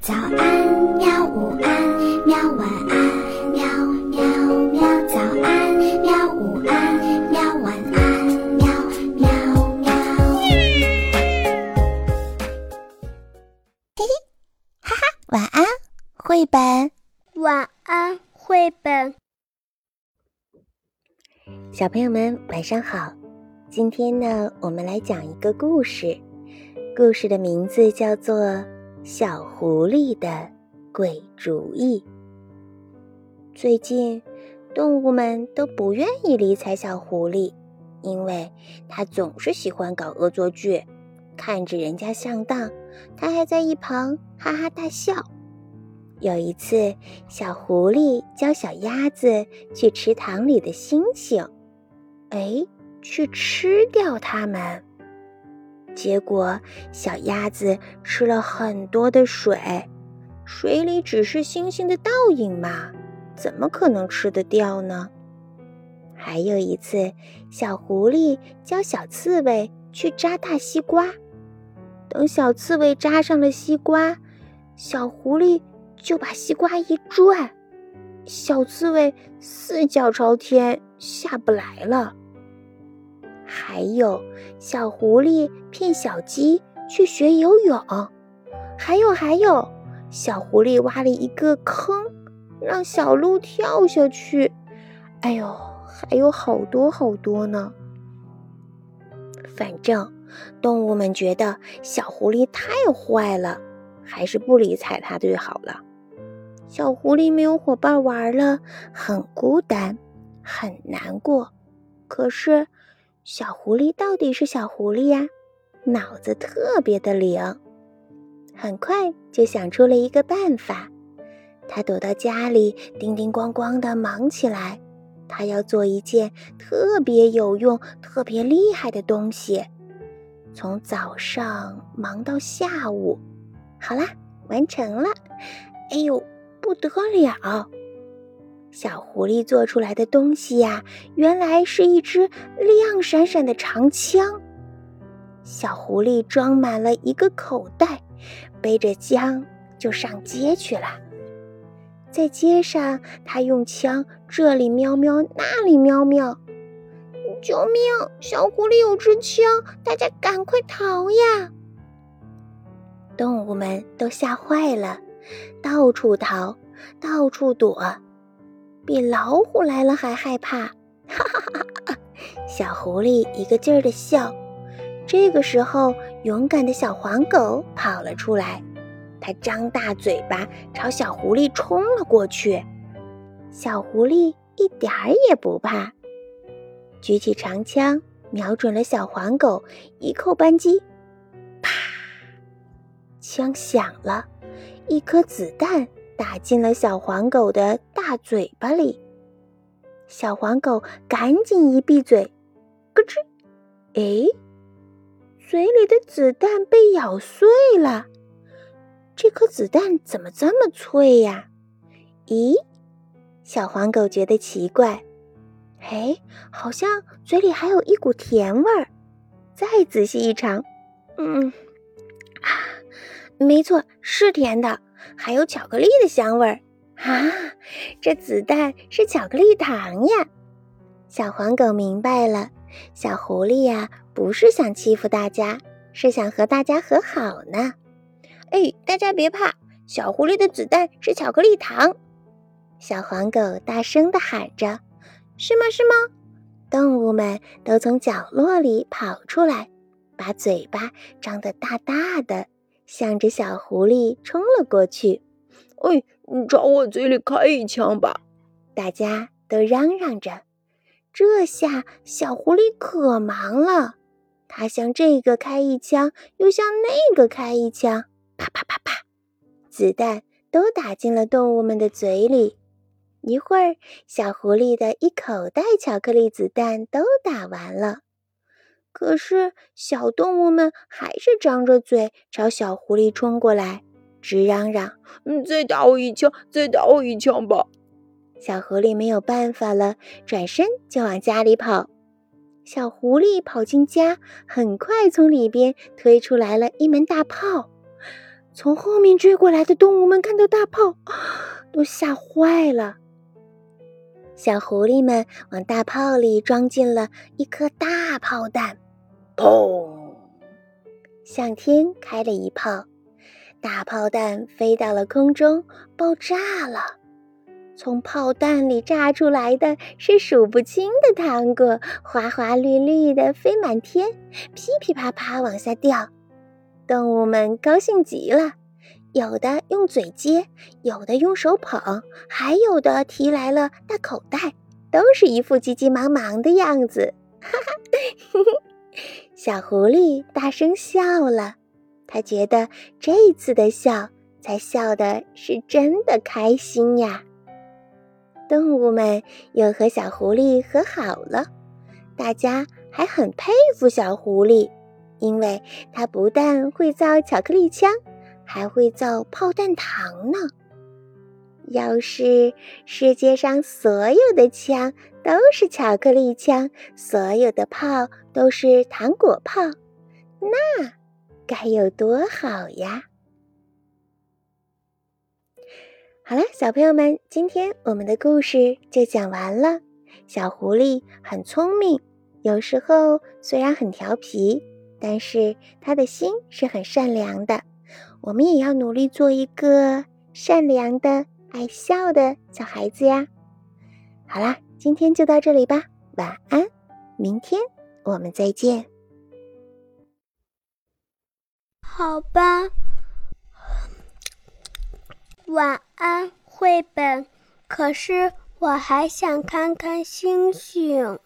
早安，喵！午安，喵！晚安，喵喵喵！早安，喵！午安，喵！晚安，喵喵喵！嘿嘿，哈哈，晚安，绘本。晚安，绘本。小朋友们，晚上好。今天呢，我们来讲一个故事，故事的名字叫做。小狐狸的鬼主意。最近，动物们都不愿意理睬小狐狸，因为它总是喜欢搞恶作剧，看着人家上当，它还在一旁哈哈大笑。有一次，小狐狸教小鸭子去池塘里的星星，哎，去吃掉它们。结果，小鸭子吃了很多的水，水里只是星星的倒影嘛，怎么可能吃得掉呢？还有一次，小狐狸教小刺猬去扎大西瓜，等小刺猬扎上了西瓜，小狐狸就把西瓜一拽，小刺猬四脚朝天，下不来了。还有小狐狸骗小鸡去学游泳，还有还有，小狐狸挖了一个坑，让小鹿跳下去。哎呦，还有好多好多呢。反正动物们觉得小狐狸太坏了，还是不理睬它最好了。小狐狸没有伙伴玩了，很孤单，很难过。可是。小狐狸到底是小狐狸呀，脑子特别的灵，很快就想出了一个办法。他躲到家里，叮叮咣咣的忙起来。他要做一件特别有用、特别厉害的东西，从早上忙到下午。好啦，完成了！哎呦，不得了！小狐狸做出来的东西呀，原来是一支亮闪闪的长枪。小狐狸装满了一个口袋，背着枪就上街去了。在街上，他用枪这里瞄瞄，那里瞄瞄。救命！小狐狸有支枪，大家赶快逃呀！动物们都吓坏了，到处逃，到处躲。比老虎来了还害怕，哈哈哈哈！小狐狸一个劲儿的笑。这个时候，勇敢的小黄狗跑了出来，它张大嘴巴朝小狐狸冲了过去。小狐狸一点儿也不怕，举起长枪，瞄准了小黄狗，一扣扳机，啪！枪响了，一颗子弹。打进了小黄狗的大嘴巴里，小黄狗赶紧一闭嘴，咯吱，哎，嘴里的子弹被咬碎了。这颗子弹怎么这么脆呀？咦，小黄狗觉得奇怪，哎，好像嘴里还有一股甜味儿。再仔细一尝，嗯，啊，没错，是甜的。还有巧克力的香味儿啊！这子弹是巧克力糖呀！小黄狗明白了，小狐狸呀，不是想欺负大家，是想和大家和好呢。哎，大家别怕，小狐狸的子弹是巧克力糖！小黄狗大声地喊着：“是吗？是吗？”动物们都从角落里跑出来，把嘴巴张得大大的。向着小狐狸冲了过去，哎，你朝我嘴里开一枪吧！大家都嚷嚷着。这下小狐狸可忙了，它向这个开一枪，又向那个开一枪，啪啪啪啪，子弹都打进了动物们的嘴里。一会儿，小狐狸的一口袋巧克力子弹都打完了。可是，小动物们还是张着嘴朝小狐狸冲过来，直嚷嚷：“嗯，再打我一枪，再打我一枪吧！”小狐狸没有办法了，转身就往家里跑。小狐狸跑进家，很快从里边推出来了一门大炮，从后面追过来的动物们看到大炮，都吓坏了。小狐狸们往大炮里装进了一颗大炮弹，砰！向天开了一炮，大炮弹飞到了空中，爆炸了。从炮弹里炸出来的是数不清的糖果，花花绿绿的飞满天，噼噼啪啪往下掉。动物们高兴极了，有的用嘴接，有的用手捧，还有的提来了大口袋，都是一副急急忙忙的样子。哈哈，小狐狸大声笑了，他觉得这一次的笑才笑的是真的开心呀。动物们又和小狐狸和好了，大家还很佩服小狐狸，因为它不但会造巧克力枪，还会造炮弹糖呢。要是世界上所有的枪都是巧克力枪，所有的炮都是糖果炮，那该有多好呀！好了，小朋友们，今天我们的故事就讲完了。小狐狸很聪明，有时候虽然很调皮，但是他的心是很善良的。我们也要努力做一个善良的、爱笑的小孩子呀。好啦，今天就到这里吧，晚安，明天我们再见。好吧。晚安，绘本。可是我还想看看星星。